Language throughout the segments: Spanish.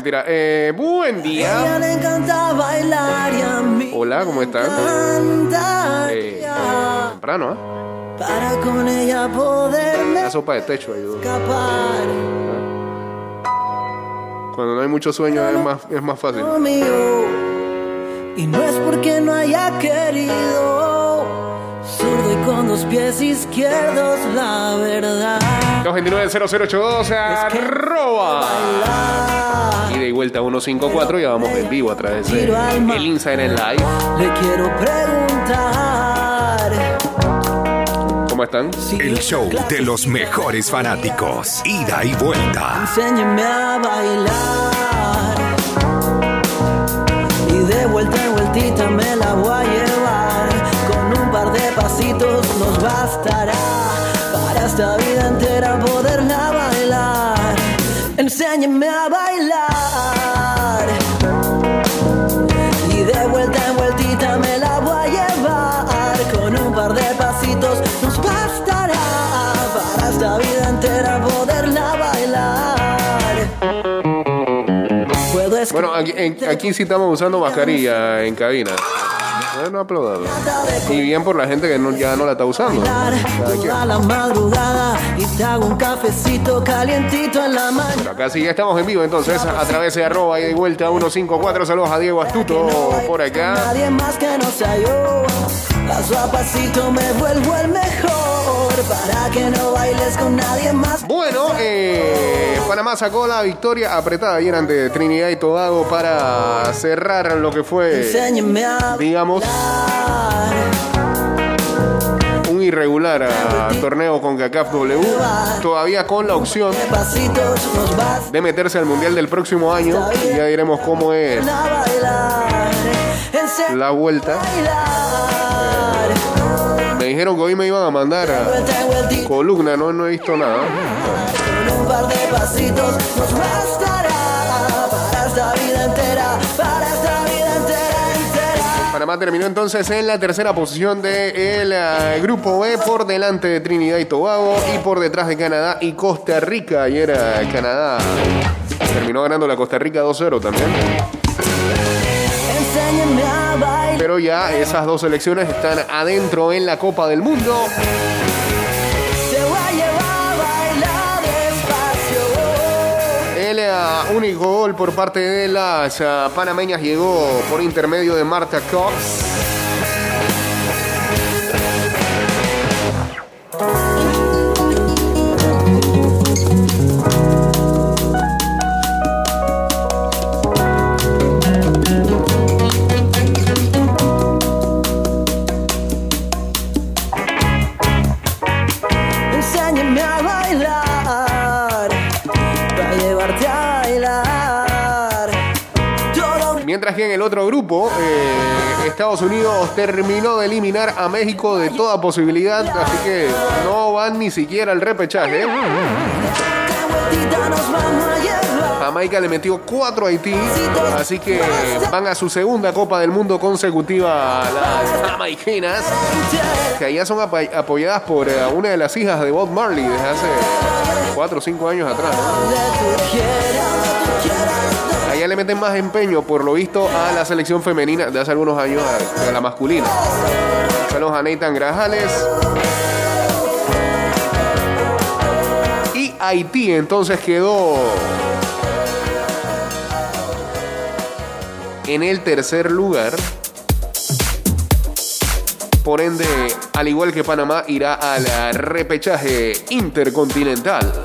mentira. Eh, buen día. ella le encanta bailar y a mí Hola, ¿cómo están? encanta Eh, temprano, ¿eh? Para con ella poderme La sopa de techo ayuda. escapar Cuando no hay mucho sueño es más, es más fácil. mío Y no es porque no haya querido Zurdo y con dos pies izquierdos la verdad 229-0082 arroba. Y vuelta 154, ya vamos en vivo a través de el Instagram en live. Le quiero preguntar ¿Cómo están? El show de los mejores fanáticos. Ida y vuelta. Enséñeme a bailar bastará Para esta vida entera poderla bailar. Enséñeme a bailar. Y de vuelta en vueltita me la voy a llevar. Con un par de pasitos nos bastará Para esta vida entera poderla bailar. Puedo Bueno, aquí, en- aquí sí estamos usando mascarilla en cabina. Bueno, aplaudado. Y bien por la gente que no- ya no la está usando. Toda la madrugada Y te hago un cafecito calientito en la mañana Pero acá sí ya estamos en vivo, entonces a través de arroba y de vuelta 154. Saludos a Diego Astuto por acá. Nadie más que no sea yo. Paso a pasito me vuelvo el mejor. Para que no bailes con nadie más. Bueno, eh, Panamá sacó la victoria apretada ayer ante Trinidad y Tobago para cerrar lo que fue, digamos, un irregular ah, torneo con CACAF W. Todavía con la opción de meterse al Mundial del próximo año. Y ya diremos cómo es la vuelta. Dijeron que hoy me iban a mandar a columna, no, no he visto nada. Un par de pasitos nos bastará. Para esta vida entera. Para esta vida entera, entera. Panamá terminó entonces en la tercera posición del grupo B por delante de Trinidad y Tobago y por detrás de Canadá y Costa Rica. Ayer eh, Canadá terminó ganando la Costa Rica 2-0 también. Enséñame. Pero ya esas dos selecciones están adentro en la Copa del Mundo. El único gol por parte de las eh, panameñas llegó por intermedio de Marta Cox. En el otro grupo, eh, Estados Unidos terminó de eliminar a México de toda posibilidad, así que no van ni siquiera al repechaje. Jamaica le metió 4 a Haití, así que van a su segunda Copa del Mundo consecutiva las jamaiquinas, que allá son apa- apoyadas por eh, una de las hijas de Bob Marley desde hace 4 o 5 años atrás. Le meten más empeño, por lo visto, a la selección femenina de hace algunos años, a, la masculina. Saludos a Nathan Grajales. Y Haití entonces quedó en el tercer lugar. Por ende, al igual que Panamá, irá al repechaje intercontinental.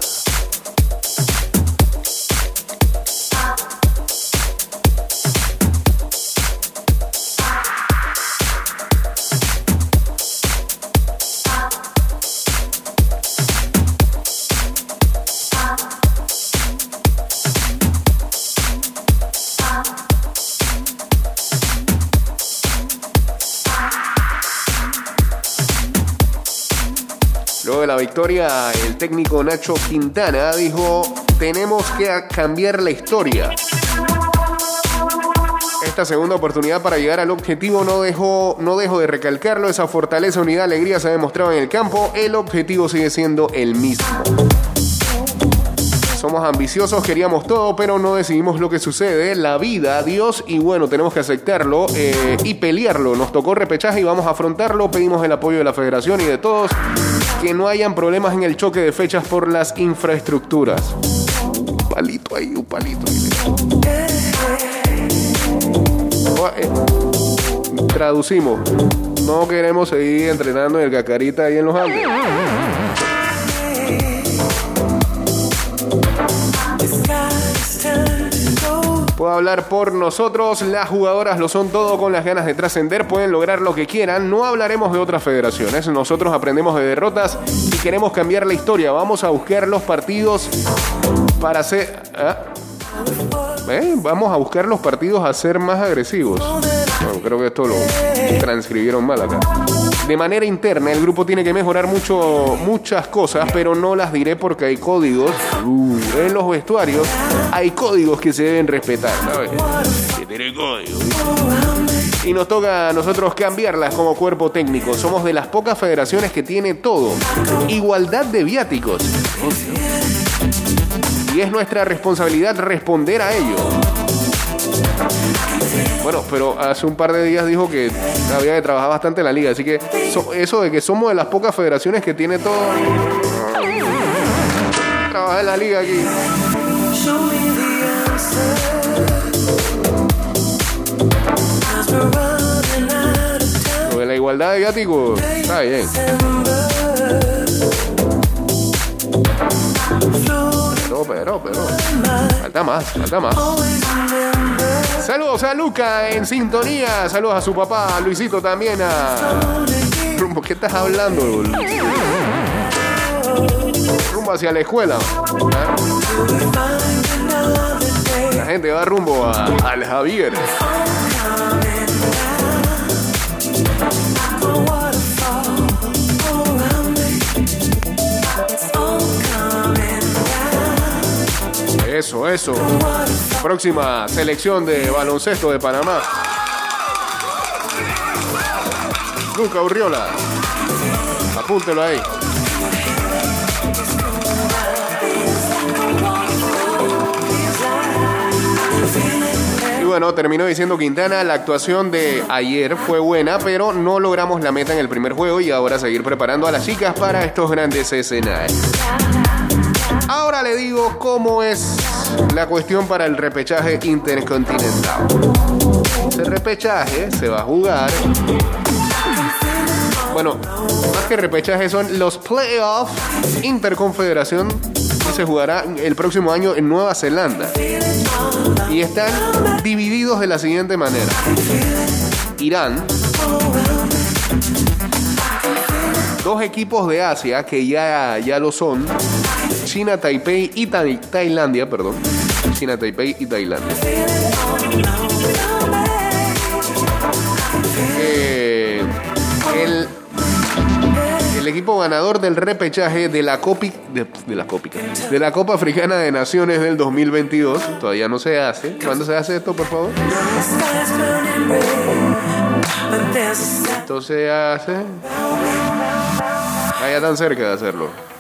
Victoria, el técnico Nacho Quintana dijo, tenemos que cambiar la historia. Esta segunda oportunidad para llegar al objetivo no dejo, no dejo de recalcarlo, esa fortaleza, unidad, alegría se ha demostrado en el campo, el objetivo sigue siendo el mismo. Somos ambiciosos, queríamos todo, pero no decidimos lo que sucede. La vida, Dios, y bueno, tenemos que aceptarlo eh, y pelearlo. Nos tocó repechaje y vamos a afrontarlo. Pedimos el apoyo de la federación y de todos. Que no hayan problemas en el choque de fechas por las infraestructuras. Un palito ahí, un palito. Oh, eh, traducimos. No queremos seguir entrenando en el cacarita ahí en los Andes. Puedo hablar por nosotros, las jugadoras lo son todo con las ganas de trascender, pueden lograr lo que quieran, no hablaremos de otras federaciones, nosotros aprendemos de derrotas y queremos cambiar la historia, vamos a buscar los partidos para hacer... ¿ah? ¿Eh? Vamos a buscar los partidos a ser más agresivos. Bueno, creo que esto lo transcribieron mal acá. De manera interna, el grupo tiene que mejorar mucho, muchas cosas, pero no las diré porque hay códigos. Uh, en los vestuarios hay códigos que se deben respetar. ¿sabes? Que tiene códigos. Y nos toca a nosotros cambiarlas como cuerpo técnico. Somos de las pocas federaciones que tiene todo. Igualdad de viáticos y es nuestra responsabilidad responder a ello. Bueno, pero hace un par de días dijo que había que trabajar bastante en la liga, así que eso de que somos de las pocas federaciones que tiene todo. Trabajar en la liga aquí. Lo de la igualdad de viáticos está bien. pero, pero. Falta más, falta más. Saludos a Luca en sintonía. Saludos a su papá, Luisito también. A... Rumbo, ¿qué estás hablando, Rumbo hacia la escuela. La gente va rumbo a, al Javier. Eso, eso. Próxima selección de baloncesto de Panamá. Luca Urriola. Apúntelo ahí. Y bueno, terminó diciendo Quintana, la actuación de ayer fue buena, pero no logramos la meta en el primer juego y ahora seguir preparando a las chicas para estos grandes escenarios. Ahora le digo cómo es la cuestión para el repechaje intercontinental. El repechaje se va a jugar. Bueno, más que repechaje son los playoffs interconfederación que se jugará el próximo año en Nueva Zelanda. Y están divididos de la siguiente manera. Irán, dos equipos de Asia que ya, ya lo son, China, Taipei y Tailandia, perdón. China, Taipei y Tailandia. Eh, el, equipo ganador del repechaje de la Copa de, la de la Copa Africana de Naciones del 2022 todavía no se hace. ¿Cuándo se hace esto, por favor? Esto se hace. Allá tan cerca de hacerlo.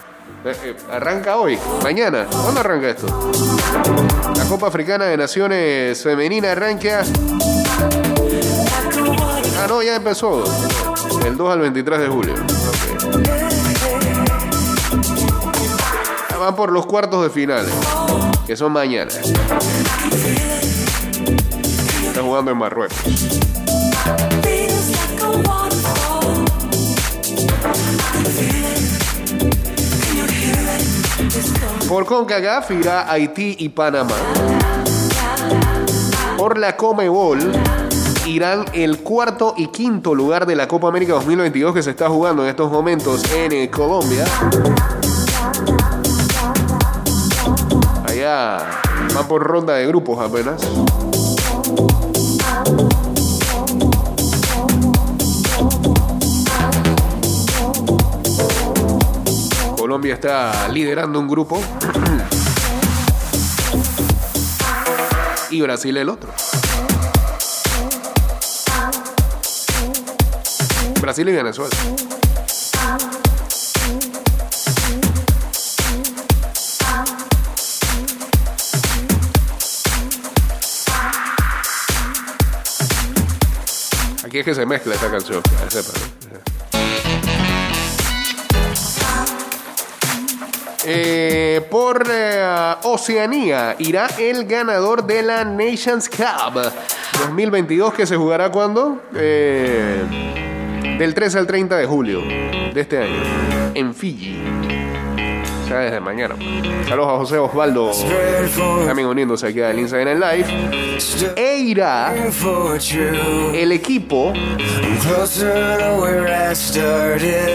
Eh, eh, arranca hoy, mañana. ¿Cuándo arranca esto? La Copa Africana de Naciones Femenina arranca. Ah, no, ya empezó. El 2 al 23 de julio. Van por los cuartos de finales, que son mañana. Está jugando en Marruecos. Por CONCACAF irá Haití y Panamá. Por la Comebol irán el cuarto y quinto lugar de la Copa América 2022 que se está jugando en estos momentos en eh, Colombia. Allá van por ronda de grupos apenas. Colombia está liderando un grupo y Brasil el otro. Brasil y Venezuela. Aquí es que se mezcla esta canción. Eh, por eh, Oceanía irá el ganador de la Nations Cup 2022 que se jugará cuando? Eh, del 13 al 30 de julio de este año en Fiji. Desde mañana. Saludos a José Osvaldo también uniéndose aquí al Instagram Live. E irá el equipo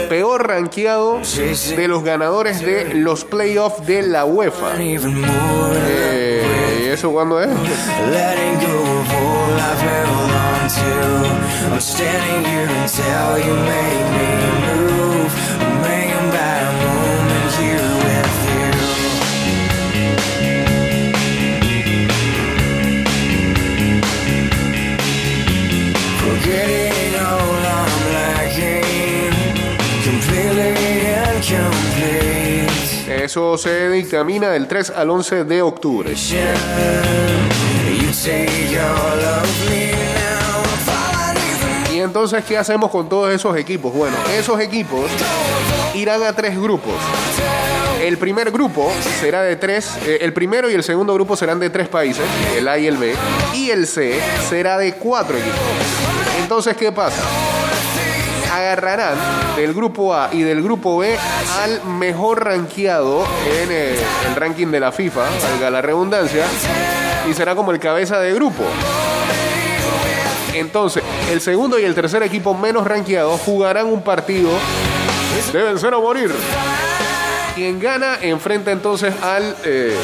peor rankeado de los ganadores de los playoffs de la UEFA. Eh, ¿Y eso cuándo es? Eso se dictamina del 3 al 11 de octubre. Y entonces, ¿qué hacemos con todos esos equipos? Bueno, esos equipos irán a tres grupos. El primer grupo será de tres, eh, el primero y el segundo grupo serán de tres países, el A y el B, y el C será de cuatro equipos. Entonces, ¿qué pasa? Agarrarán del grupo A y del grupo B al mejor rankeado en eh, el ranking de la FIFA, valga la redundancia, y será como el cabeza de grupo. Entonces, el segundo y el tercer equipo menos rankeados jugarán un partido de vencer o morir. Quien gana enfrenta entonces al eh,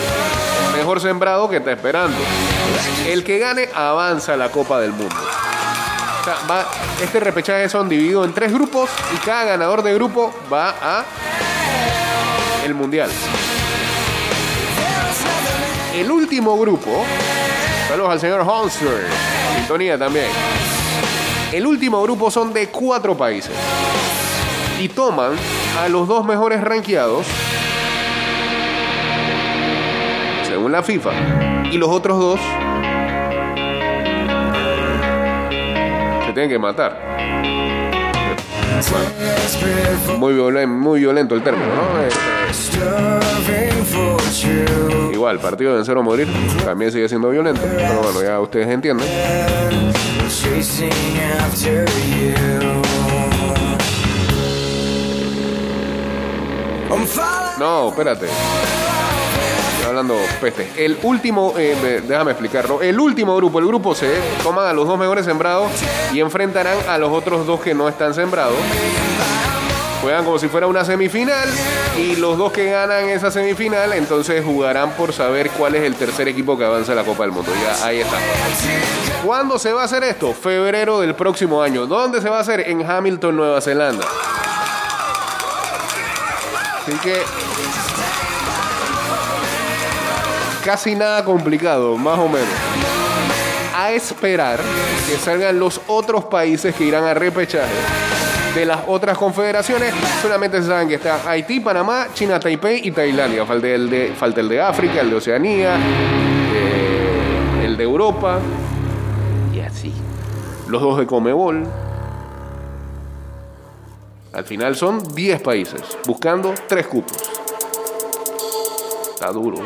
mejor sembrado que está esperando. El que gane avanza a la Copa del Mundo. Sea, va- este repechaje son dividido en tres grupos y cada ganador de grupo va a el mundial. El último grupo, saludos al señor Honster, sintonía también. El último grupo son de cuatro países y toman a los dos mejores rankeados según la FIFA y los otros dos tienen que matar. Muy, violen- muy violento el término, ¿no? Eh, true. igual, partido de vencer o morir también sigue siendo violento, pero bueno, ya ustedes entienden. No, espérate. El último, eh, déjame explicarlo. El último grupo, el grupo C, toman a los dos mejores sembrados y enfrentarán a los otros dos que no están sembrados. Juegan como si fuera una semifinal y los dos que ganan esa semifinal entonces jugarán por saber cuál es el tercer equipo que avanza a la Copa del Mundo. Ya ahí está. ¿Cuándo se va a hacer esto? Febrero del próximo año. ¿Dónde se va a hacer? En Hamilton, Nueva Zelanda. Así que casi nada complicado, más o menos. A esperar que salgan los otros países que irán a repechaje de las otras confederaciones. Solamente se saben que está Haití, Panamá, China, Taipei y Tailandia. Falta el de, falta el de África, el de Oceanía, eh, el de Europa y así. Los dos de Comebol. Al final son 10 países buscando 3 cupos. Está duro,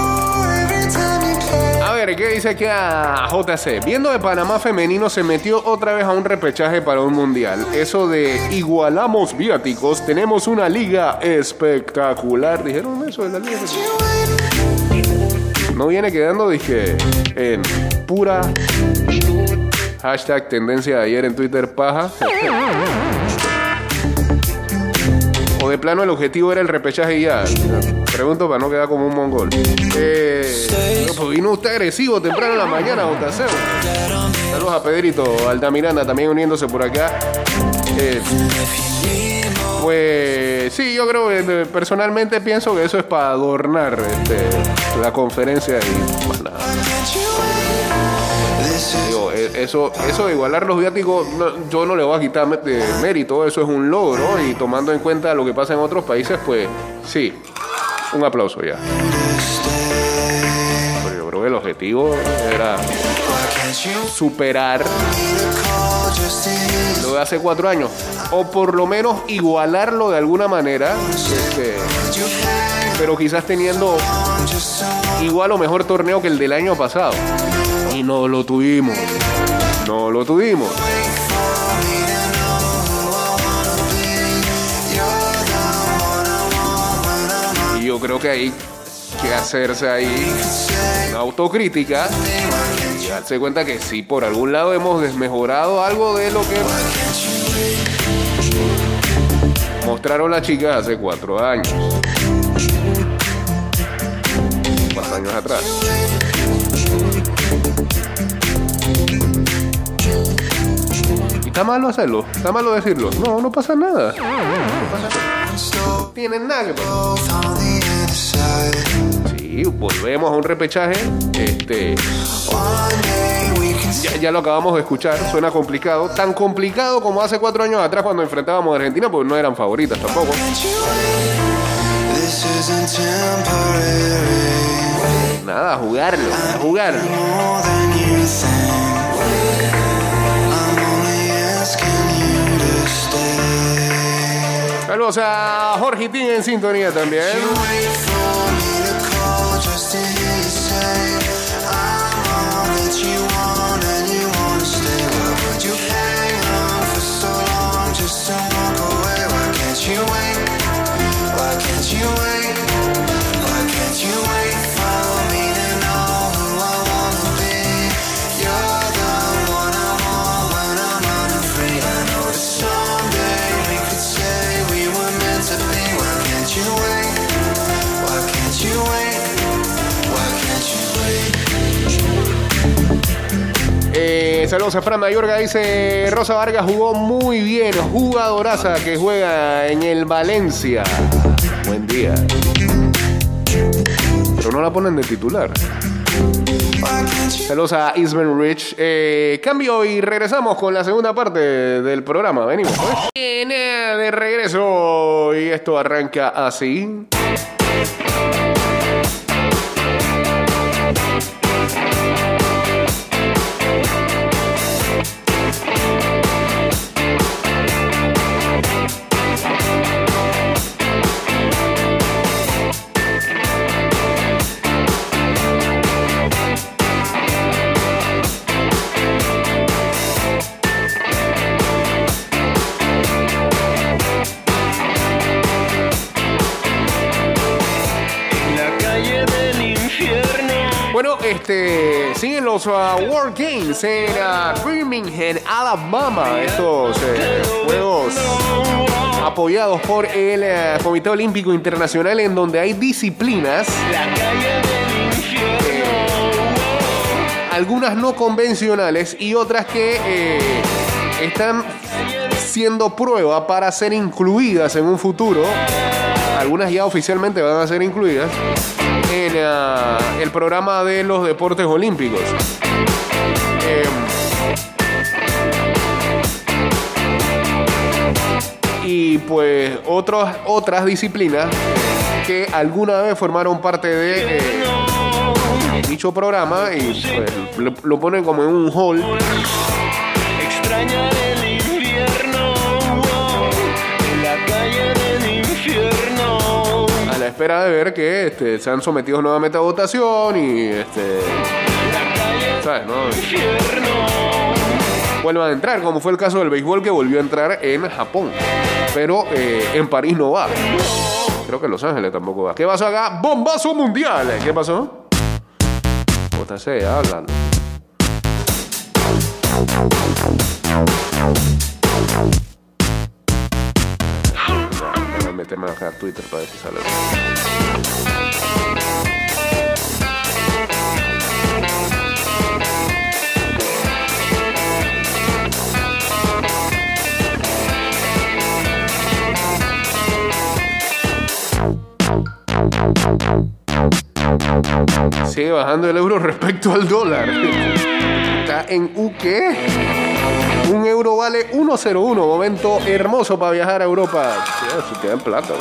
¿qué dice aquí a JC? Viendo de Panamá femenino se metió otra vez a un repechaje para un mundial. Eso de igualamos viáticos, tenemos una liga espectacular. ¿Dijeron eso de la liga? No viene quedando, dije, en pura hashtag tendencia de ayer en Twitter paja. O de plano el objetivo era el repechaje y ya. Pregunto para no quedar como un mongol. Eh, pues vino usted agresivo temprano en la mañana, Botaceo. Saludos a Pedrito Altamiranda también uniéndose por acá. Eh, pues sí, yo creo que eh, personalmente pienso que eso es para adornar este, la conferencia y nada. Eso, eso de igualar los viáticos, yo no le voy a quitar mérito, eso es un logro y tomando en cuenta lo que pasa en otros países, pues sí, un aplauso ya. Pero yo creo que el objetivo era superar lo de hace cuatro años, o por lo menos igualarlo de alguna manera, este, pero quizás teniendo igual o mejor torneo que el del año pasado. Y no lo tuvimos. No lo tuvimos. Y yo creo que hay que hacerse ahí una autocrítica y darse cuenta que sí, por algún lado hemos desmejorado algo de lo que mostraron las chicas hace cuatro años. Cuatro años atrás. Está malo hacerlo? ¿Está malo decirlo? No, no pasa nada. Tienen nada que pasar. Sí, volvemos a un repechaje. Este. Ya, ya lo acabamos de escuchar, suena complicado. Tan complicado como hace cuatro años atrás cuando enfrentábamos a Argentina, porque no eran favoritas tampoco. Nada, jugarlo, jugarlo. Saludos a Jorge Tin en sintonía también. Eh, saludos a Fran Mayorga, dice Rosa Vargas jugó muy bien, jugadoraza que juega en el Valencia. Buen día. Pero no la ponen de titular. Saludos a Isman Rich. Eh, cambio y regresamos con la segunda parte del programa. Venimos. eh, de regreso y esto arranca así. Este siguen los uh, World Games en Birmingham, Alabama. Estos eh, juegos apoyados por el eh, Comité Olímpico Internacional en donde hay disciplinas, infierno. algunas no convencionales y otras que eh, están siendo prueba para ser incluidas en un futuro. Algunas ya oficialmente van a ser incluidas en ah, el programa de los deportes olímpicos. Em, y pues otras otras disciplinas que alguna vez formaron parte de eh, dicho programa y pues, lo, ponen como en un hall espera de ver que este, sean sometidos nuevamente a votación y este ¿sabes? no? vuelvan a entrar como fue el caso del béisbol que volvió a entrar en Japón pero eh, en París no va creo que en Los Ángeles tampoco va ¿qué pasó acá? ¡bombazo mundial! ¿qué pasó? JC, hablan meterme a bajar Twitter para ver si. Sigue bajando el euro respecto al dólar. Está en UK. Un euro vale 1.01. Momento hermoso para viajar a Europa. Si te dan plata.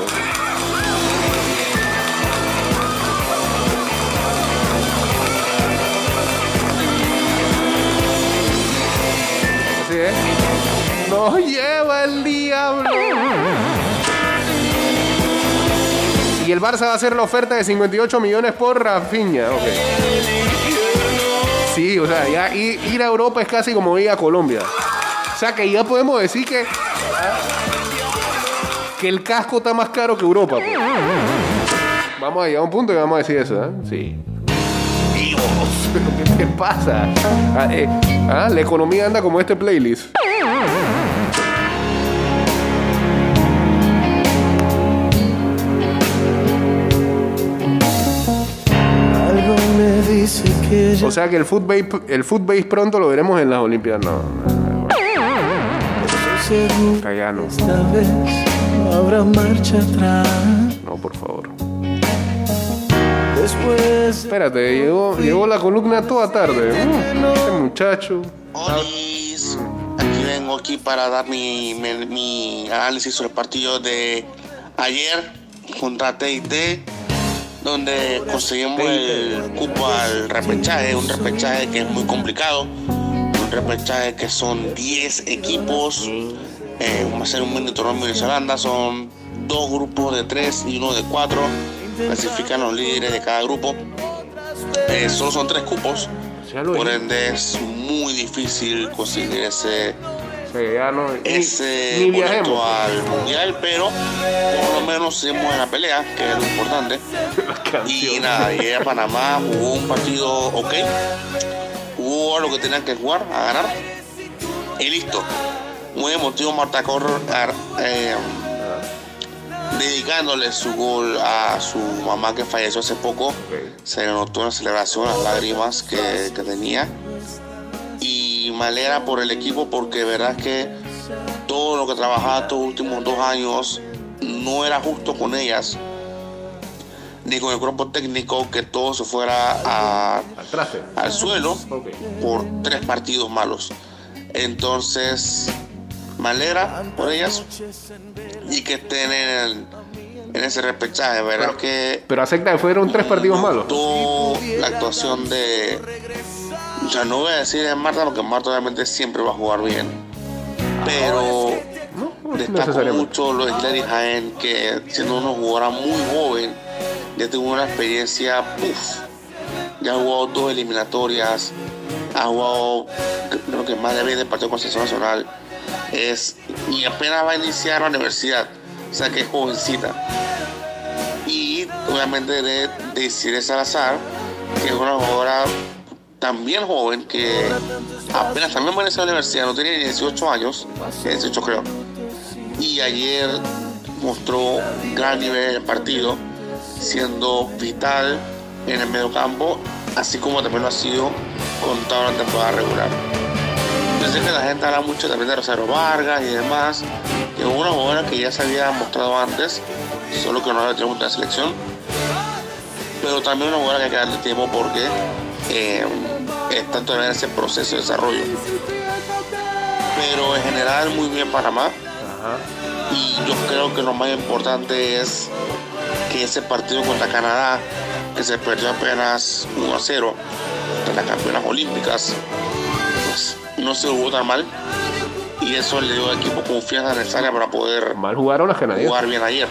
Así es. Nos lleva el diablo. Y el Barça va a hacer la oferta de 58 millones por Rafinha. Ok. Sí, o sea, ya ir a Europa es casi como ir a Colombia. O sea, que ya podemos decir que. Que el casco está más caro que Europa. pues. Vamos a llegar a un punto y vamos a decir eso, ¿eh? Sí. Dios, ¿pero qué te pasa? Ah, eh, ah, la economía anda como este playlist. Que O sea que el footbase, el footbase pronto lo veremos en las Olimpiadas. No, seguro acá ya no. esta vez habrá marcha atrás. No, por favor. Después de Espérate, llegó, llegó la columna toda tarde. Uh, este muchacho. Olis, aquí vengo aquí para dar mi, mi, mi análisis sobre el partido de ayer contra TIT, donde conseguimos el cupo al repechaje, un repechaje que es muy complicado, un repechaje que son 10 equipos, eh, va a ser un mini torneo en Nueva Zelanda, son dos grupos de 3 y uno de 4, clasifican los líderes de cada grupo, Eh, solo son tres cupos. Por ende es muy difícil conseguir ese, no. Ese ni boleto viajemos. al mundial, pero por lo menos seguimos en la pelea, que es lo importante. Y nada, llegué a Panamá, jugó un partido ok, jugó lo que tenían que jugar, a ganar, y listo. Muy emotivo Marta Correr eh, dedicándole su gol a su mamá que falleció hace poco. Se le notó en la celebración las lágrimas que, que tenía. Y me alegra por el equipo porque verdad que todo lo que trabajaba estos últimos dos años no era justo con ellas ni con el cuerpo técnico que todo se fuera a- Al suelo por tres partidos malos. Entonces, me alegra por ellas y que estén en, el- en ese repechaje. Verdad que Pero acepta que fueron tres partidos malos. la actuación de. O sea, no voy a decir de Marta, porque Marta obviamente siempre va a jugar bien. Pero No, no destaco mucho lo de Hilary Jaén, que siendo una jugadora muy joven, ya tuvo una experiencia, puff, ya ha jugado dos eliminatorias, ha jugado creo que más de 20 partidos con selección nacional, es, y apenas va a iniciar la universidad, o sea que es jovencita. Y obviamente de, de Cire Salazar, que es una jugadora también joven, que apenas también va a iniciar la universidad, no tiene ni 18 años, 18 creo. Y ayer mostró gran nivel en el partido, siendo vital en el mediocampo, así como también lo ha sido con toda la temporada regular. Yo sé que la gente habla mucho también de Rosario Vargas y demás, que es una jugadora que ya se había mostrado antes, solo que no la tenemos en la selección, pero también una jugadora que hay que darle tiempo porque eh, está todavía en ese proceso de desarrollo. Pero en general muy bien Panamá. Y yo creo que lo más importante es que ese partido contra Canadá, que se perdió apenas 1 a 0 de las campeonas olímpicas, pues no se jugó tan mal. Y eso le dio al equipo confianza necesaria para poder Mal jugaron las canadienses. jugar bien ayer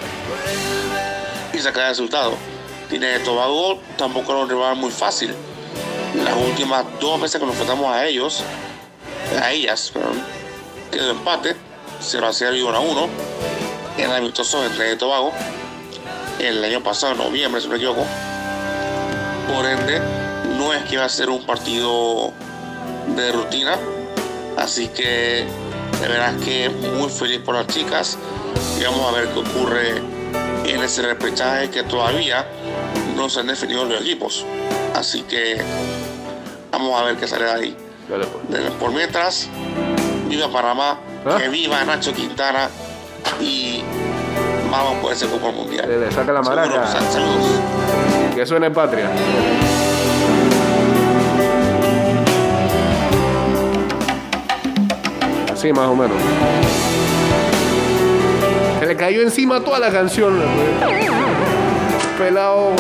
y sacar el resultado. Tiene Tobago tampoco era un rival muy fácil. Las últimas dos veces que nos enfrentamos a ellos, a ellas, perdón, quedó empate, 0 a 0 y 1 a 1 en el amistoso entre Tobago el año pasado, en noviembre, si no me equivoco. Por ende, no es que va a ser un partido de rutina, así que de verdad que muy feliz por las chicas y vamos a ver qué ocurre en ese repechaje que todavía no se han definido los equipos. Así que vamos a ver qué sale de ahí. Dale, pues. De- Por mientras, viva Panamá, ¿Ah? que viva Nacho Quintana y vamos pues, por ese cupo mundial. Se le saca la maraca. Que suene patria. Así más o menos. Se le cayó encima toda la canción. Pelado.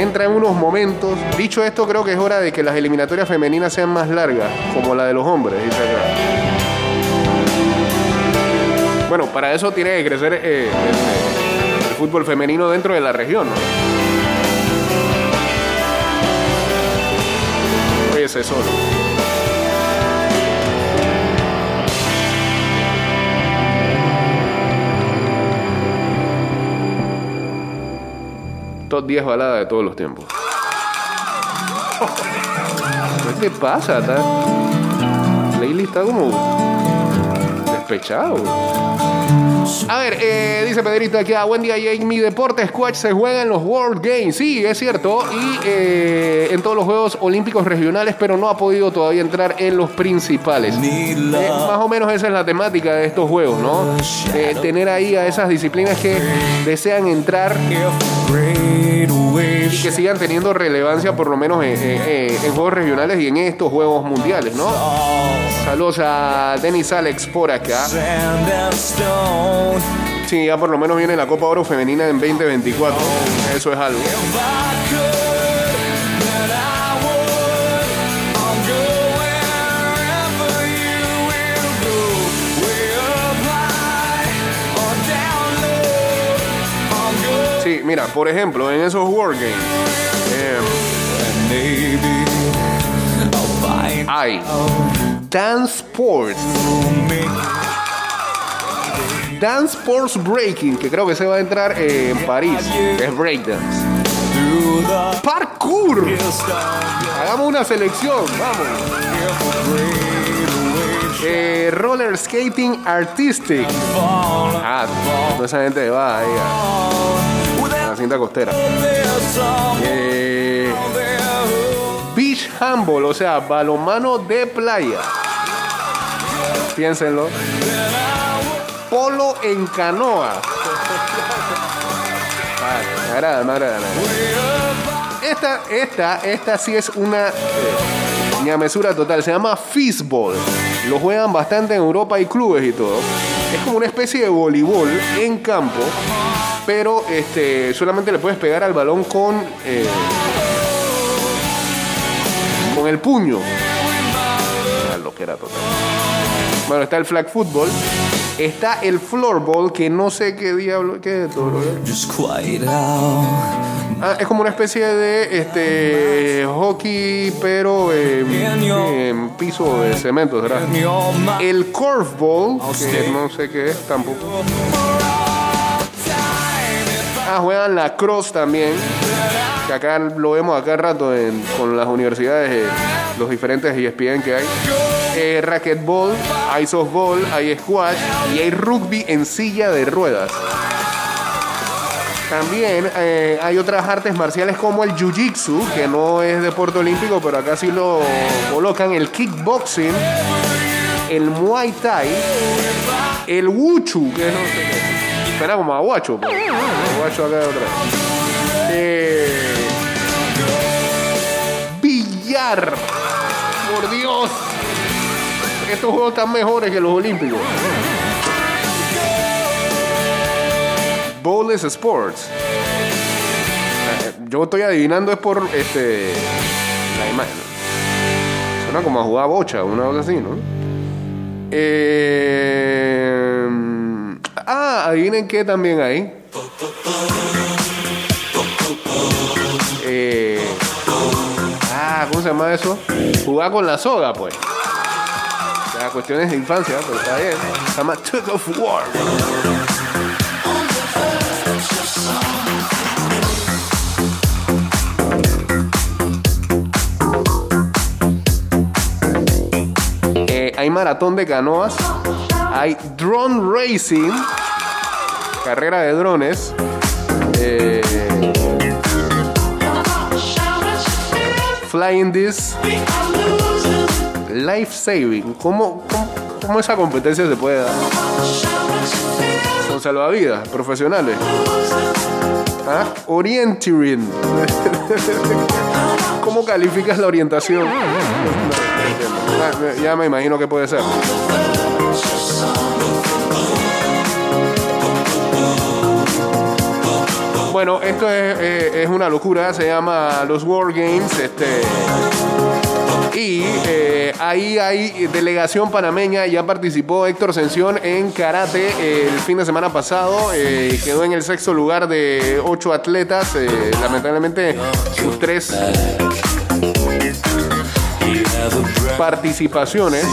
entra en unos momentos. Dicho esto, creo que es hora de que las eliminatorias femeninas sean más largas, como la de los hombres, dice acá. Bueno, para eso tiene que crecer eh, el, fútbol femenino dentro de la región. ¿no? Ese solo. Top 10 baladas de todos los tiempos. ¿Qué pasa? Está... Playlist está como despechado. A ver, eh, dice Pedrito aquí, ah, buen día, Jake. Mi deporte Squash se juega en los World Games. Sí, es cierto. Y eh, en todos los Juegos Olímpicos regionales, pero no ha podido todavía entrar en los principales. Eh, más o menos esa es la temática de estos juegos, ¿no? Eh, tener ahí a esas disciplinas que desean entrar y que sigan teniendo relevancia por lo menos en, en- en- en juegos regionales y en estos juegos mundiales, ¿no? Saludos a Denis Alex por acá. Sí, ya por lo menos viene la Copa Oro Femenina en 2024. Eso es algo. Mira, por ejemplo, en esos World Games eh, hay Dance Sports. Dance Sports Breaking, que creo que se va a entrar en París, es breakdance. Parkour. Hagamos una selección, vamos. Eh, roller skating artistic. Ah, toda esa gente va ahí costera. Eh, beach handball, o sea, balonmano de playa. Piénsenlo. Polo en canoa. Me. Esta, esta, esta sí es una eh, ñamesura total. Se llama fistball. Lo juegan bastante en Europa y clubes y todo. Es como una especie de voleibol en campo, pero este, solamente le puedes pegar al balón con eh, con el puño. Ah, lo que era total. Bueno, está el flag football. Está el floorball, que no sé qué diablo, qué es esto, Ah, es como una especie de este hockey, pero en piso de cemento, ¿verdad? El curveball, que no sé qué es tampoco. Ah, juegan la cross también. Que acá lo vemos acá rato con las universidades, eh, los diferentes ESPN que hay. Eh, racquetball, hay softball, hay squash y hay rugby en silla de ruedas. También eh, hay otras artes marciales como el jiu-jitsu, que no es deporte olímpico, pero acá sí lo colocan, el kickboxing, el muay thai, el wuchu, que no sé qué. Como aguacho, pues. Aguacho acá otra vez. Eh, billar. Por Dios. Estos juegos están mejores que los olímpicos. Bowless Sports. Yo estoy adivinando es por este la imagen. Suena como a jugar bocha, una cosa así, ¿no? Eh, ah, adivinen qué también hay. Eh, ah, ¿cómo se llama eso? Jugar con la soga, pues. La cuestión es de infancia, pero está bien. Se llama Tug of War. Hay maratón de canoas, hay drone racing, carrera de drones, eh, flying disc, life saving. ¿Cómo, cómo, cómo esa competencia se puede dar? Con salvavidas profesionales. ¿Ah? Orienteering. ¿Cómo calificas la orientación? Ya me imagino que puede ser. Bueno, esto es, eh, es una locura, se llama los War Games, este, y eh, ahí hay delegación panameña, ya participó Héctor Sención en karate el fin de semana pasado, eh, quedó en el sexto lugar de ocho atletas, eh, lamentablemente sus tres participaciones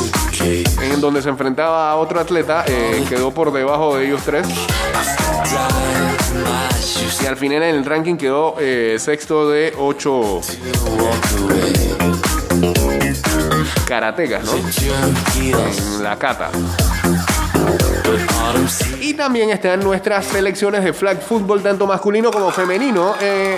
en donde se enfrentaba a otro atleta eh, quedó por debajo de ellos tres. Y al final en el ranking quedó eh, sexto de ocho karatecas, ¿no? En la cata. Y también están nuestras selecciones de flag football, tanto masculino como femenino. Eh,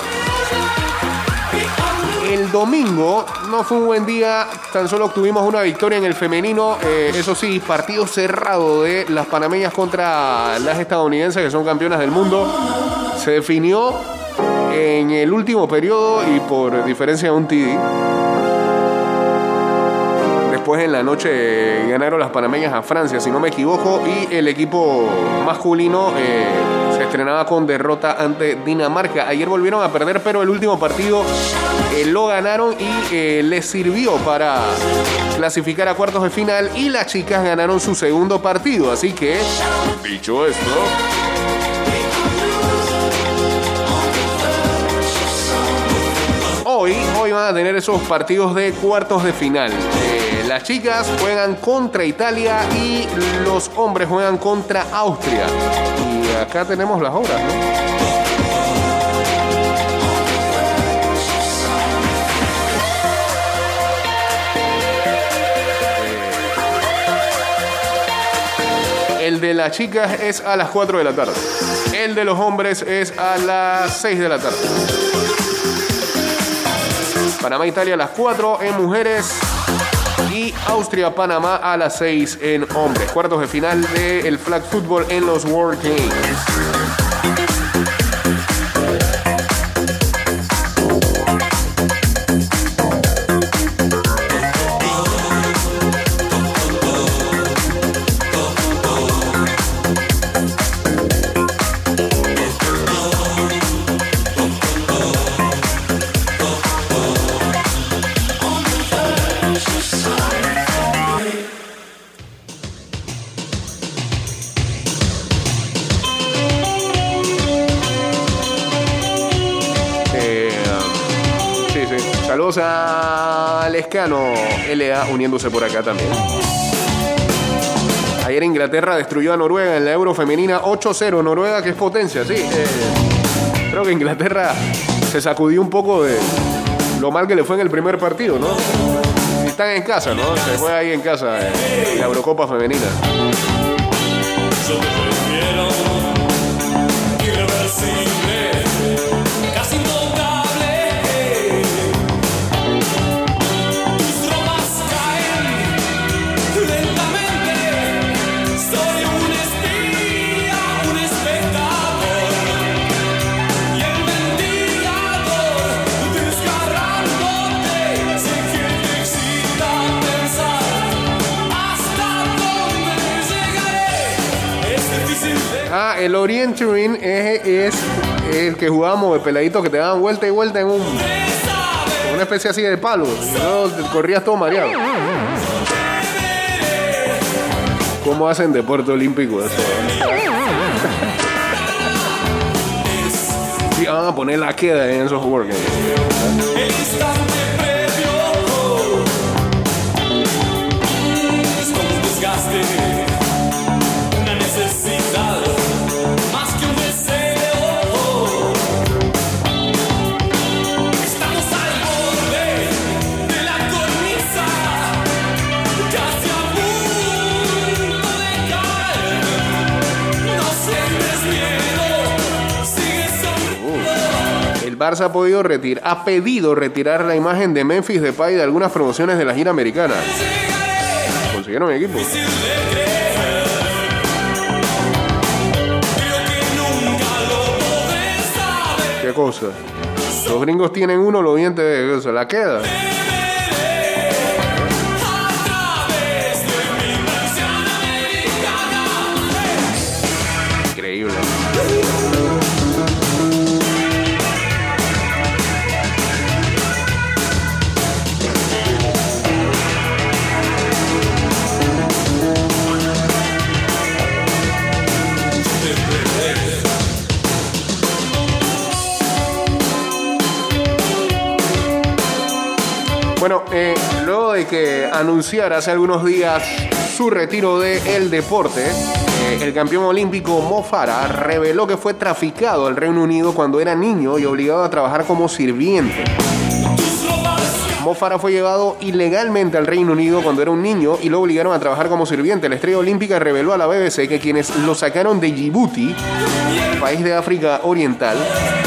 el domingo no fue un buen día, tan solo obtuvimos una victoria en el femenino. eh, eso sí, partido cerrado de las panameñas contra las estadounidenses, que son campeonas del mundo. Se definió en el último periodo y por diferencia de un TD. Después en la noche ganaron las panameñas a Francia, si no me equivoco, y el equipo masculino eh, se estrenaba con derrota ante Dinamarca. Ayer volvieron a perder, pero el último partido eh, lo ganaron y eh, les sirvió para clasificar a cuartos de final y las chicas ganaron su segundo partido. Así que, dicho esto, Hoy, hoy van a tener esos partidos de cuartos de final. Las chicas juegan contra Italia y los hombres juegan contra Austria. Y acá tenemos las horas, ¿no? Eh, El de las chicas es a las 4 de la tarde. El de los hombres es a las 6 de la tarde. Panamá-Italia a las 4 en mujeres y Austria-Panamá a las 6 en hombres. Cuartos de final del flag football en los World Games. Saludos a Lescano LA uniéndose por acá también. Ayer Inglaterra destruyó a Noruega en la Euro femenina 8-0. Noruega que es potencia, sí. Eh, creo que Inglaterra se sacudió un poco de lo mal que le fue en el primer partido, ¿no? Están en casa, ¿no? Se fue ahí en casa eh, la Eurocopa femenina. Orientering es, es el que jugábamos de peladitos que te daban vuelta y vuelta en un, una especie así de palo. Corrías todo mareado. ¿Cómo hacen deporte olímpico eso? Sí, van a poner la queda en esos workouts. Barça ha podido retirar, ha pedido retirar la imagen de Memphis Depay de algunas promociones de la gira americana. Consiguieron equipo. Podré saber. ¿Qué cosa? Los gringos tienen uno, los dientes de- se la queda. Bueno, eh, luego de que anunciara hace algunos días su retiro del deporte, eh, el campeón olímpico Mo Farah reveló que fue traficado al Reino Unido cuando era niño y obligado a trabajar como sirviente. Mo Farah fue llevado ilegalmente al Reino Unido cuando era un niño y lo obligaron a trabajar como sirviente. La estrella olímpica reveló a la BBC que quienes lo sacaron de Djibouti, país de África Oriental,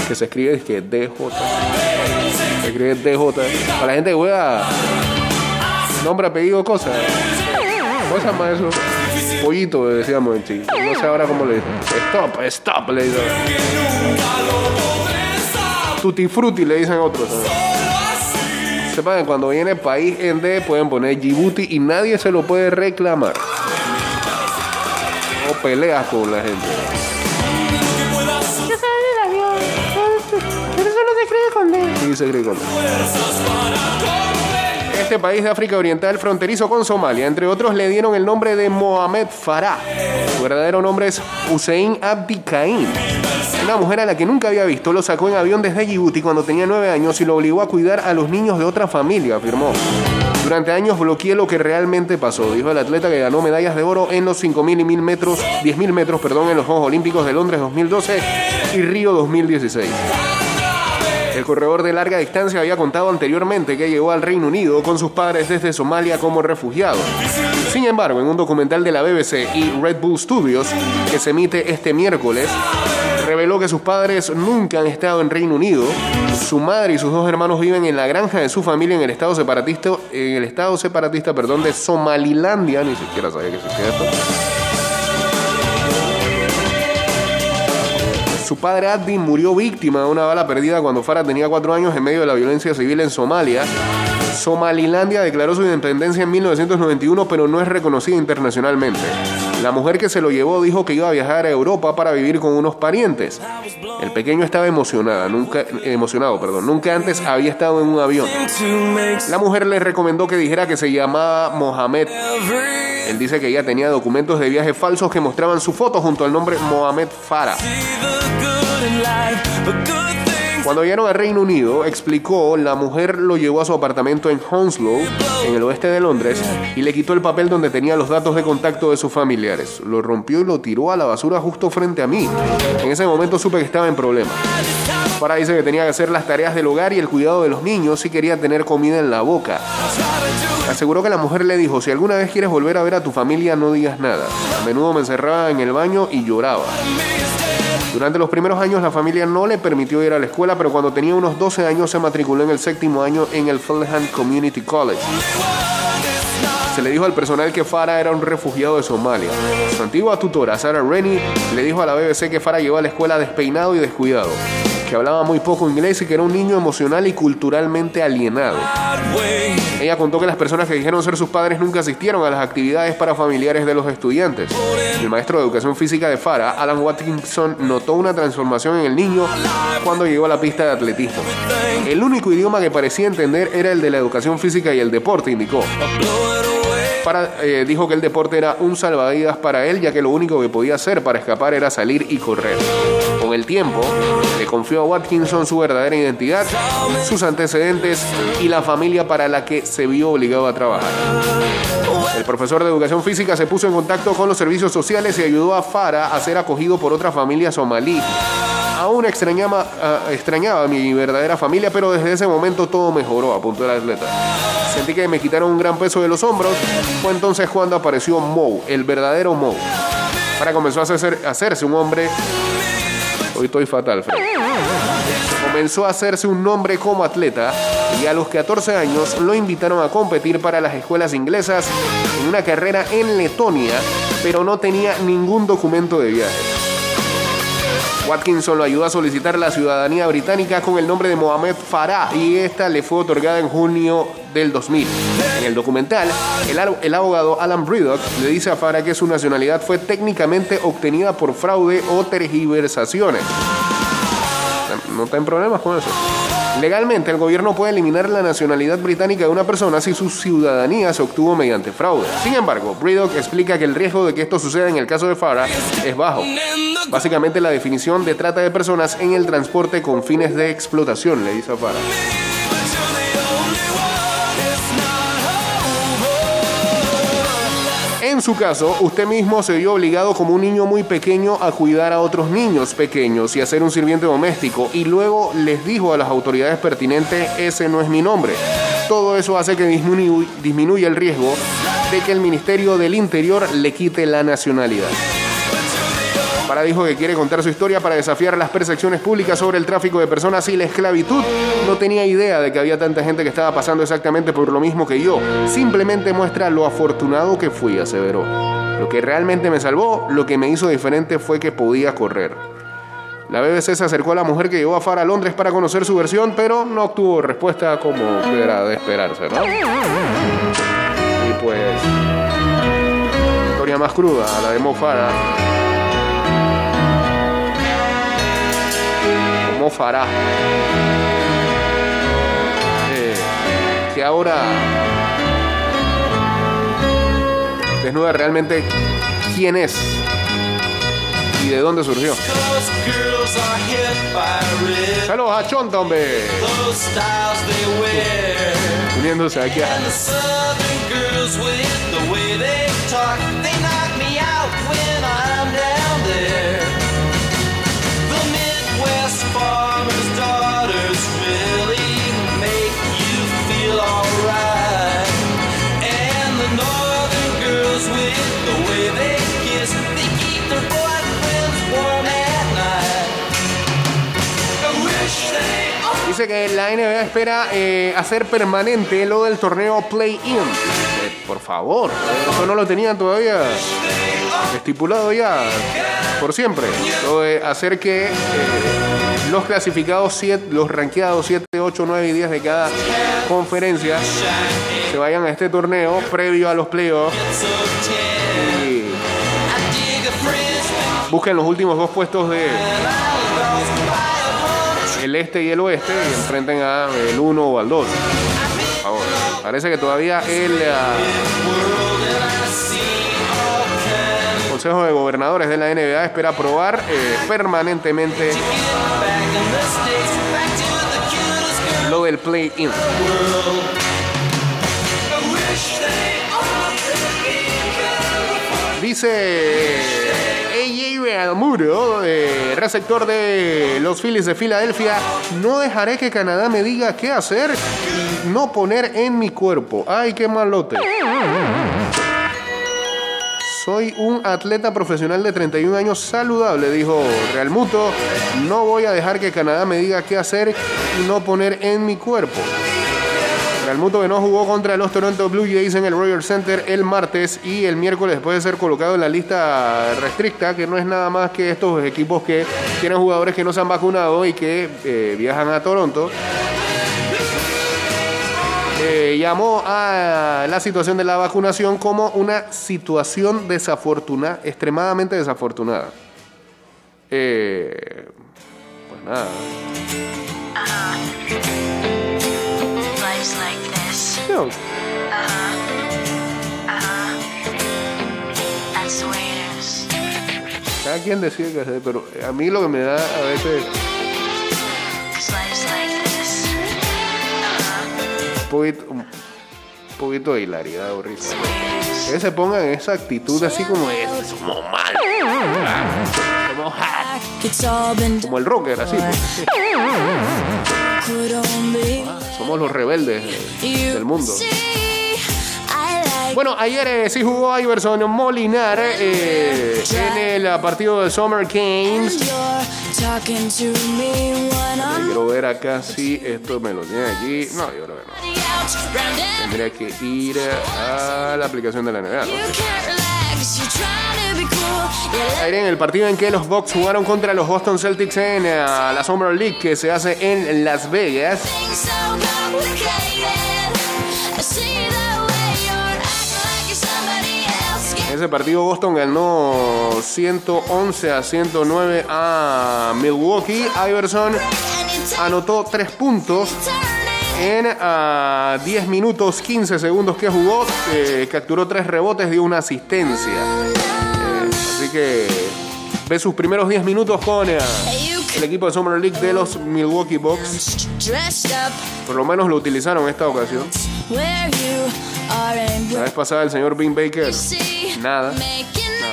que se escribe es que DJ, escribe DJ, para la gente que juega nombre, apellido, cosas. ¿Cómo se llama eso? Pollito, decíamos en Chile. No sé ahora cómo le dicen. Stop, stop, le dicen. Tutti le dicen otros. Sepan que cuando viene país en D pueden poner Djibouti y nadie se lo puede reclamar. O peleas con la gente. Con D. Este país de África Oriental fronterizo con Somalia, entre otros, le dieron el nombre de Mohamed Farah. Su verdadero nombre es Hussein Abdi Caín. Una mujer a la que nunca había visto lo sacó en avión desde Djibouti cuando tenía nueve años y lo obligó a cuidar a los niños de otra familia, afirmó. Durante años bloqueé lo que realmente pasó, dijo el atleta que ganó medallas de oro en los 5.000 y 1.000 metros, 10.000 metros, perdón, en los Juegos Olímpicos de Londres 2012 y Río 2016. El corredor de larga distancia había contado anteriormente que llegó al Reino Unido con sus padres desde Somalia como refugiado. Sin embargo, en un documental de la BBC y Red Bull Studios, que se emite este miércoles, reveló que sus padres nunca han estado en Reino Unido. Su madre y sus dos hermanos viven en la granja de su familia en el estado separatista, en el estado separatista, perdón, de Somalilandia, ni siquiera sabía que existía esto. Su padre Abdi murió víctima de una bala perdida cuando Farah tenía cuatro años en medio de la violencia civil en Somalia. Somalilandia declaró su independencia en 1991, pero no es reconocida internacionalmente. La mujer que se lo llevó dijo que iba a viajar a Europa para vivir con unos parientes. El pequeño estaba emocionada, nunca, emocionado, perdón, nunca antes había estado en un avión. La mujer le recomendó que dijera que se llamaba Mohamed. Él dice que ella tenía documentos de viaje falsos que mostraban su foto junto al nombre Mohamed Farah. Cuando llegaron al Reino Unido, explicó, la mujer lo llevó a su apartamento en Hounslow, en el oeste de Londres, y le quitó el papel donde tenía los datos de contacto de sus familiares. Lo rompió y lo tiró a la basura justo frente a mí. En ese momento supe que estaba en problemas. Farah dice que tenía que hacer las tareas del hogar y el cuidado de los niños si quería tener comida en la boca. Aseguró que la mujer le dijo, si alguna vez quieres volver a ver a tu familia, no digas nada. A menudo me encerraba en el baño y lloraba. Durante los primeros años la familia no le permitió ir a la escuela, pero cuando tenía unos 12 años se matriculó en el séptimo año en el Fulham Community College. Se le dijo al personal que Farah era un refugiado de Somalia. Su antigua tutora, Sarah Rennie, le dijo a la BBC que Farah llegó a la escuela despeinado y descuidado, que hablaba muy poco inglés y que era un niño emocional y culturalmente alienado. Ella contó que las personas que dijeron ser sus padres nunca asistieron a las actividades para familiares de los estudiantes. El maestro de educación física de Farah, Alan Watkinson, notó una transformación en el niño cuando llegó a la pista de atletismo. El único idioma que parecía entender era el de la educación física y el deporte, indicó. Farah eh, dijo que el deporte era un salvavidas para él, ya que lo único que podía hacer para escapar era salir y correr. El tiempo, le confió a Watkinson su verdadera identidad, sus antecedentes y la familia para la que se vio obligado a trabajar. El profesor de educación física se puso en contacto con los servicios sociales y ayudó a Farah a ser acogido por otra familia somalí. Aún extrañaba, ah, extrañaba a mi verdadera familia, pero desde ese momento todo mejoró, apuntó el atleta. Sentí que me quitaron un gran peso de los hombros. Fue entonces cuando apareció Mo, el verdadero Mo. Farah comenzó a hacer- hacerse un hombre. Hoy estoy fatal. Comenzó a hacerse un nombre como atleta y a los 14 años lo invitaron a competir para las escuelas inglesas en una carrera en Letonia, pero no tenía ningún documento de viaje. Watkinson lo ayudó a solicitar la ciudadanía británica con el nombre de Mohamed Farah y esta le fue otorgada en junio del 2000. En el documental, el, abogado Alan Briddock le dice a Farah que su nacionalidad fue técnicamente obtenida por fraude o tergiversaciones. No está problemas con eso. Legalmente, el gobierno puede eliminar la nacionalidad británica de una persona si su ciudadanía se obtuvo mediante fraude. Sin embargo, Briddock explica que el riesgo de que esto suceda en el caso de Farah es bajo. Básicamente, la definición de trata de personas en el transporte con fines de explotación, le dice a Farah. En su caso, usted mismo se vio obligado como un niño muy pequeño a cuidar a otros niños pequeños y a ser un sirviente doméstico y luego les dijo a las autoridades pertinentes, ese no es mi nombre. Todo eso hace que disminu- disminuya el riesgo de que el Ministerio del Interior le quite la nacionalidad. Para dijo que quiere contar su historia para desafiar las percepciones públicas sobre el tráfico de personas y la esclavitud. No tenía idea de que había tanta gente que estaba pasando exactamente por lo mismo que yo. Simplemente muestra lo afortunado que fui, aseveró. Lo que realmente me salvó, lo que me hizo diferente fue que podía correr. La BBC se acercó a la mujer que llevó a Farah a Londres para conocer su versión, pero no obtuvo respuesta como era de esperarse, ¿no? Y pues, historia más cruda, la de Mo Farah. Farah. Eh, que ahora desnuda realmente quién es y de dónde surgió. Saludos a Chonta, hombre. Uniéndose aquí a Que la NBA espera eh, hacer permanente lo del torneo Play-In. Eh, por favor, eso no lo tenían todavía estipulado ya por siempre. Hacer que eh, los clasificados, siete, los rankeados 7, 8, 9 y 10 de cada conferencia se vayan a este torneo previo a los playoffs busquen los últimos dos puestos de el este y el oeste y enfrenten a el 1 o al 2. Por favor. Parece que todavía el ah, Consejo de Gobernadores de la NBA espera aprobar eh, permanentemente lo del play-in. Dice Realmuro, eh, receptor de los Phillies de Filadelfia, no dejaré que Canadá me diga qué hacer y no poner en mi cuerpo. Ay, qué malote. Soy un atleta profesional de 31 años saludable, dijo Realmuto. No voy a dejar que Canadá me diga qué hacer y no poner en mi cuerpo. Realmuto que no jugó contra los Toronto Blue Jays en el Royal Center el martes y el miércoles después de ser colocado en la lista restricta, que no es nada más que estos equipos que tienen jugadores que no se han vacunado y que eh, viajan a Toronto. Eh, llamó a la situación de la vacunación como una situación desafortunada, extremadamente desafortunada. Eh, pues nada. Is. cada quien decide qué hacer, pero a mí lo que me da a veces un poquito, un poquito de hilaridad o risa. Que se pongan en esa actitud así como de somos malos. Somos hard", Como el rocker, así. pues. Somos los rebeldes eh, del mundo. Bueno, ayer eh, sí jugó Iverson Molinar eh, en el ah, partido del Summer Games. Quiero ver acá si esto me lo tiene aquí. No, yo creo que no. Tendría que ir a la aplicación de la NBA. ¿no? Aire en el partido en que los Bucks jugaron contra los Boston Celtics en eh, la Summer League que se hace en Las Vegas. ese partido Boston ganó 111 a 109 a Milwaukee. Iverson anotó 3 puntos. En ah, 10 minutos 15 segundos que jugó. eh, capturó 3 rebotes, dio una asistencia. Eh, así que ve sus primeros 10 minutos con You el equipo de Summer League de los Milwaukee Bucks. Por lo menos lo utilizaron en esta ocasión. La vez pasada el señor Bean Baker, nada.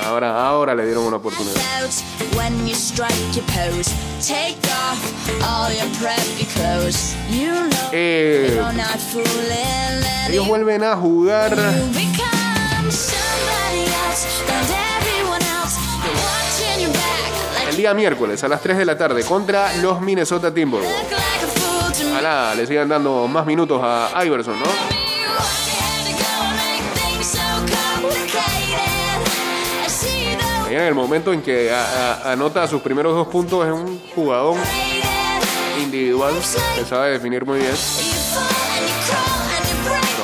Ahora, ahora le dieron una oportunidad. Eh, ellos vuelven a jugar día miércoles a las 3 de la tarde contra los Minnesota Timberwolves. Ojalá le sigan dando más minutos a Iverson, ¿no? En el momento en que anota sus primeros dos puntos es un jugador individual que sabe definir muy bien.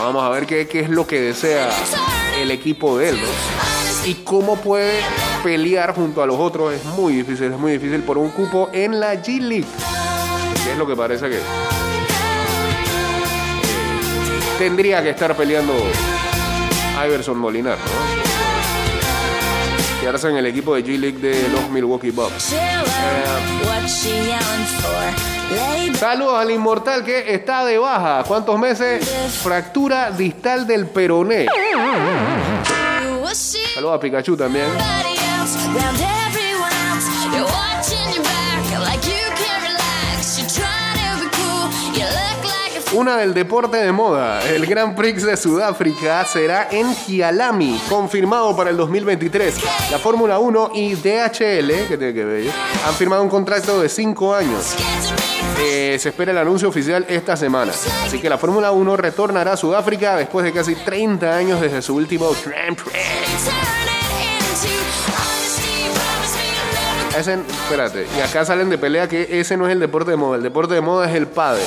vamos a ver qué, qué es lo que desea el equipo de él, ¿no? Y cómo puede pelear junto a los otros es muy difícil, es muy difícil por un cupo en la G League. Que es lo que parece que tendría que estar peleando Iverson Molinar, ¿no? Quedarse en el equipo de G League de los Milwaukee Bucks. back. Saludos al inmortal que está de baja. ¿Cuántos meses? Fractura distal del peroné. Saludos a Pikachu también. Una del deporte de moda, el Grand Prix de Sudáfrica será en Kialami, confirmado para el 2023. La Fórmula 1 y DHL, que tiene que ver, han firmado un contrato de 5 años. Eh, se espera el anuncio oficial esta semana. Así que la Fórmula 1 retornará a Sudáfrica después de casi 30 años desde su último Grand Prix. Espérate, y acá salen de pelea que ese no es el deporte de moda, el deporte de moda es el pádel.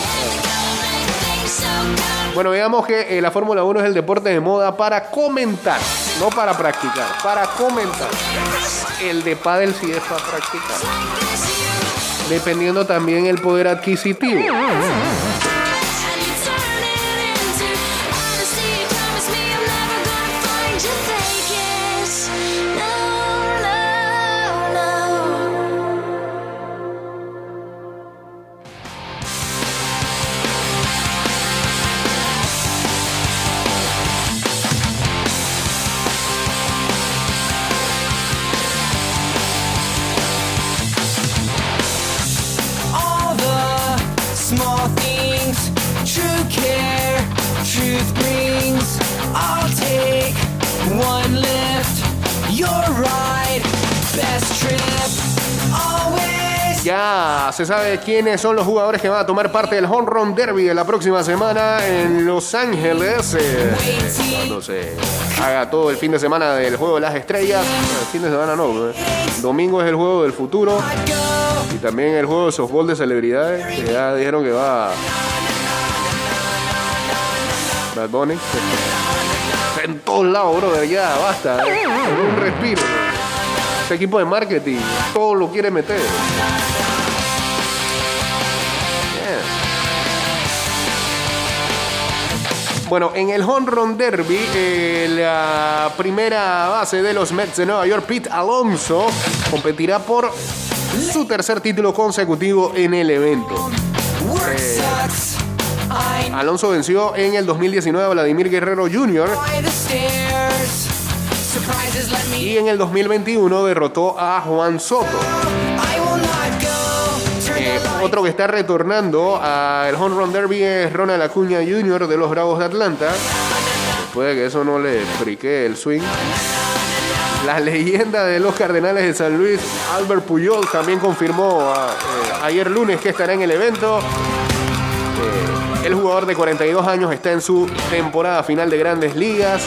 Bueno, digamos que eh, la Fórmula 1 es el deporte de moda para comentar, no para practicar, para comentar. El de pádel sí es para practicar. Dependiendo también el poder adquisitivo. Se sabe quiénes son los jugadores que van a tomar parte del Home Run Derby de la próxima semana en Los Ángeles. eh, cuando se haga todo el fin de semana del Juego de las Estrellas. El fin de semana no. eh. Domingo es el Juego del Futuro. Y también el juego de softball de celebridades, que ya dijeron que va Bad Bunny. En todos lados, brother, ya, basta. eh. Un respiro. Ese equipo de marketing, todo lo quiere meter. Bueno, en el Home Run Derby, eh, la primera base de los Mets de Nueva York, Pete Alonso, competirá por su tercer título consecutivo en el evento. I Alonso venció en el 2019 a Vladimir Guerrero Jr. y en el 2021 derrotó a Juan Soto. Otro que está retornando al Home Run Derby es Ronald Acuña Jr. de los Bravos de Atlanta. Después de que eso no le frique el swing. La leyenda de los Cardenales de San Luis, Albert Puyol, también confirmó eh, ayer lunes que estará en el evento. Eh, el jugador de 42 años está en su temporada final de grandes ligas.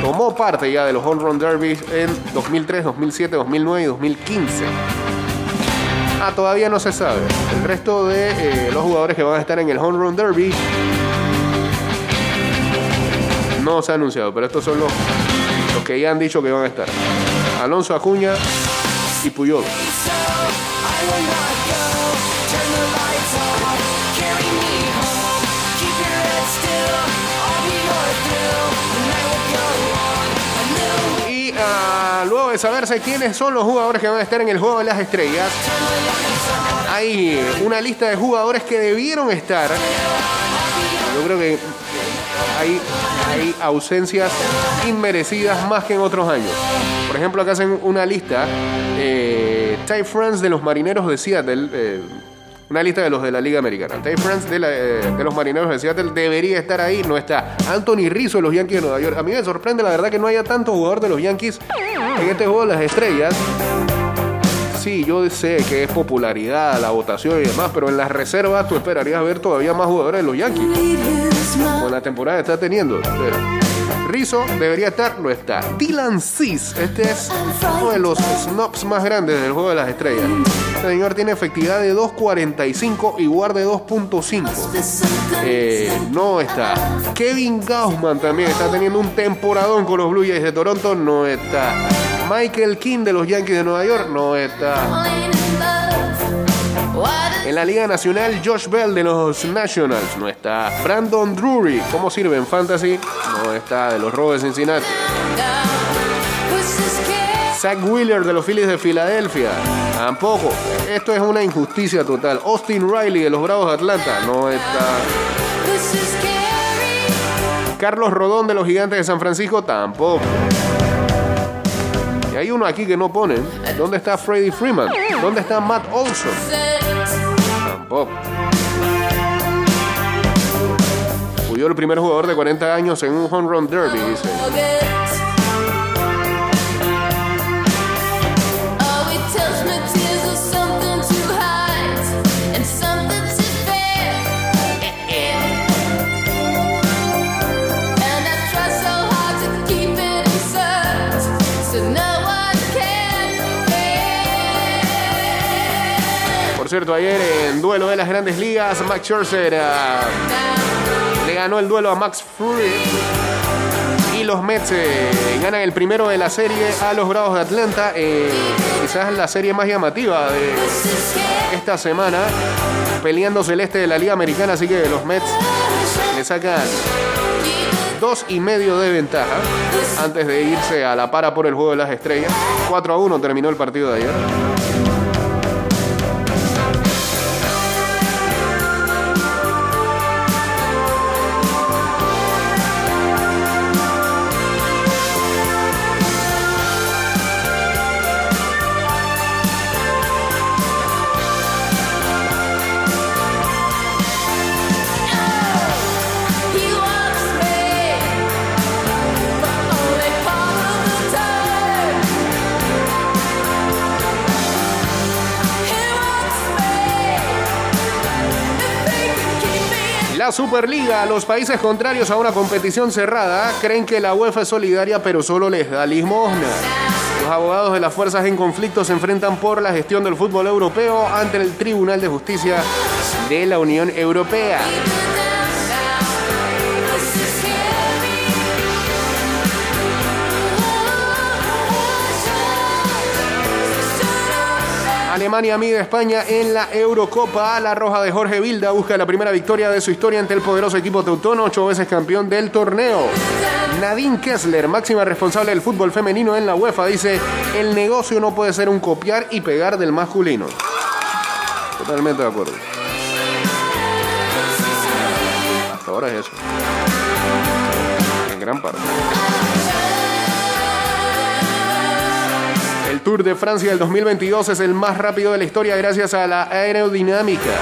tomó parte ya de los Home Run Derbies en 2003, 2007, 2009 y 2015. Ah, todavía no se sabe. El resto de eh, los jugadores que van a estar en el Home Run Derby no se ha anunciado, pero estos son los, los que ya han dicho que van a estar. Alonso Acuña y Puyol. De saberse quiénes son los jugadores que van a estar en el Juego de las Estrellas, hay una lista de jugadores que debieron estar. Yo creo que hay, hay ausencias inmerecidas más que en otros años. Por ejemplo, acá hacen una lista. Eh, Ty France de los Marineros de Seattle. eh, una lista de los de la Liga Americana. Ty France de, la, eh, de los Marineros de Seattle debería estar ahí, no está. Anthony Rizzo de los Yankees de Nueva York. A mí me sorprende la verdad que no haya tanto jugador de los Yankees en este juego de las estrellas. Sí, yo sé que es popularidad, la votación y demás, pero en las reservas tú esperarías ver todavía más jugadores de los Yankees con la temporada que está teniendo. Rizzo debería estar, no está. Dylan Cis, este es uno de los snobs más grandes del juego de las estrellas. Este señor tiene efectividad de 2.45 y guarde 2.5. Eh, no está. Kevin Gaussman también está teniendo un temporadón con los Blue Jays de Toronto, no está. Michael King de los Yankees de Nueva York, no está. En la Liga Nacional, Josh Bell de los Nationals no está. Brandon Drury, ¿cómo sirve en Fantasy? No está. De los Rojos de Cincinnati. Zach Wheeler de los Phillies de Filadelfia. Tampoco. Esto es una injusticia total. Austin Riley de los Bravos de Atlanta. No está. Carlos Rodón de los Gigantes de San Francisco. Tampoco. Y hay uno aquí que no ponen. ¿Dónde está Freddie Freeman? ¿Dónde está Matt Olson? Tampoco. Huyó el primer jugador de 40 años en un home run derby, dice. Ayer en duelo de las grandes ligas, Max Scherzer ah, le ganó el duelo a Max Fury. Y los Mets eh, ganan el primero de la serie a los Bravos de Atlanta. eh, quizás la serie más llamativa de esta semana. Peleando celeste de la Liga Americana. Así que los Mets le sacan dos y medio de ventaja antes de irse a la para por el juego de las estrellas. 4 a 1 terminó el partido de ayer. Superliga, los países contrarios a una competición cerrada creen que la UEFA es solidaria pero solo les da limosna. Los abogados de las fuerzas en conflicto se enfrentan por la gestión del fútbol europeo ante el Tribunal de Justicia de la Unión Europea. Alemania mide a España en la Eurocopa. La roja de Jorge Vilda busca la primera victoria de su historia ante el poderoso equipo teutono, ocho veces campeón del torneo. Nadine Kessler, máxima responsable del fútbol femenino en la UEFA, dice: el negocio no puede ser un copiar y pegar del masculino. Totalmente de acuerdo. Hasta ahora es eso. En gran parte. Tour de Francia del 2022 es el más rápido de la historia gracias a la aerodinámica.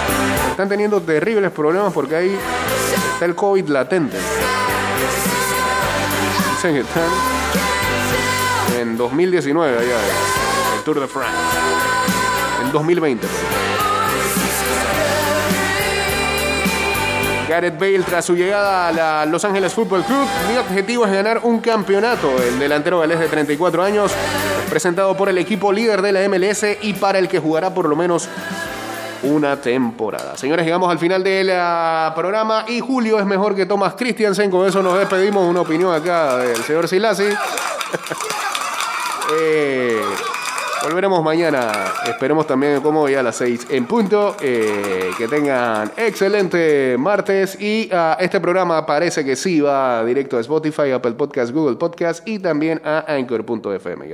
Están teniendo terribles problemas porque ahí está el COVID latente. Dicen que están en 2019 allá, el Tour de France. En 2020. Gareth Bale tras su llegada a la Los Ángeles Football Club. Mi objetivo es ganar un campeonato. El delantero galés de 34 años, presentado por el equipo líder de la MLS y para el que jugará por lo menos una temporada. Señores, llegamos al final del programa y Julio es mejor que Thomas Christiansen. Con eso nos despedimos. Una opinión acá del señor Silasi. Eh, volveremos mañana. Esperemos también como ya a las 6 en punto. Eh, que tengan excelente martes. Y ah, este programa parece que sí va directo a Spotify, Apple Podcast, Google Podcast y también a Anchor.fm.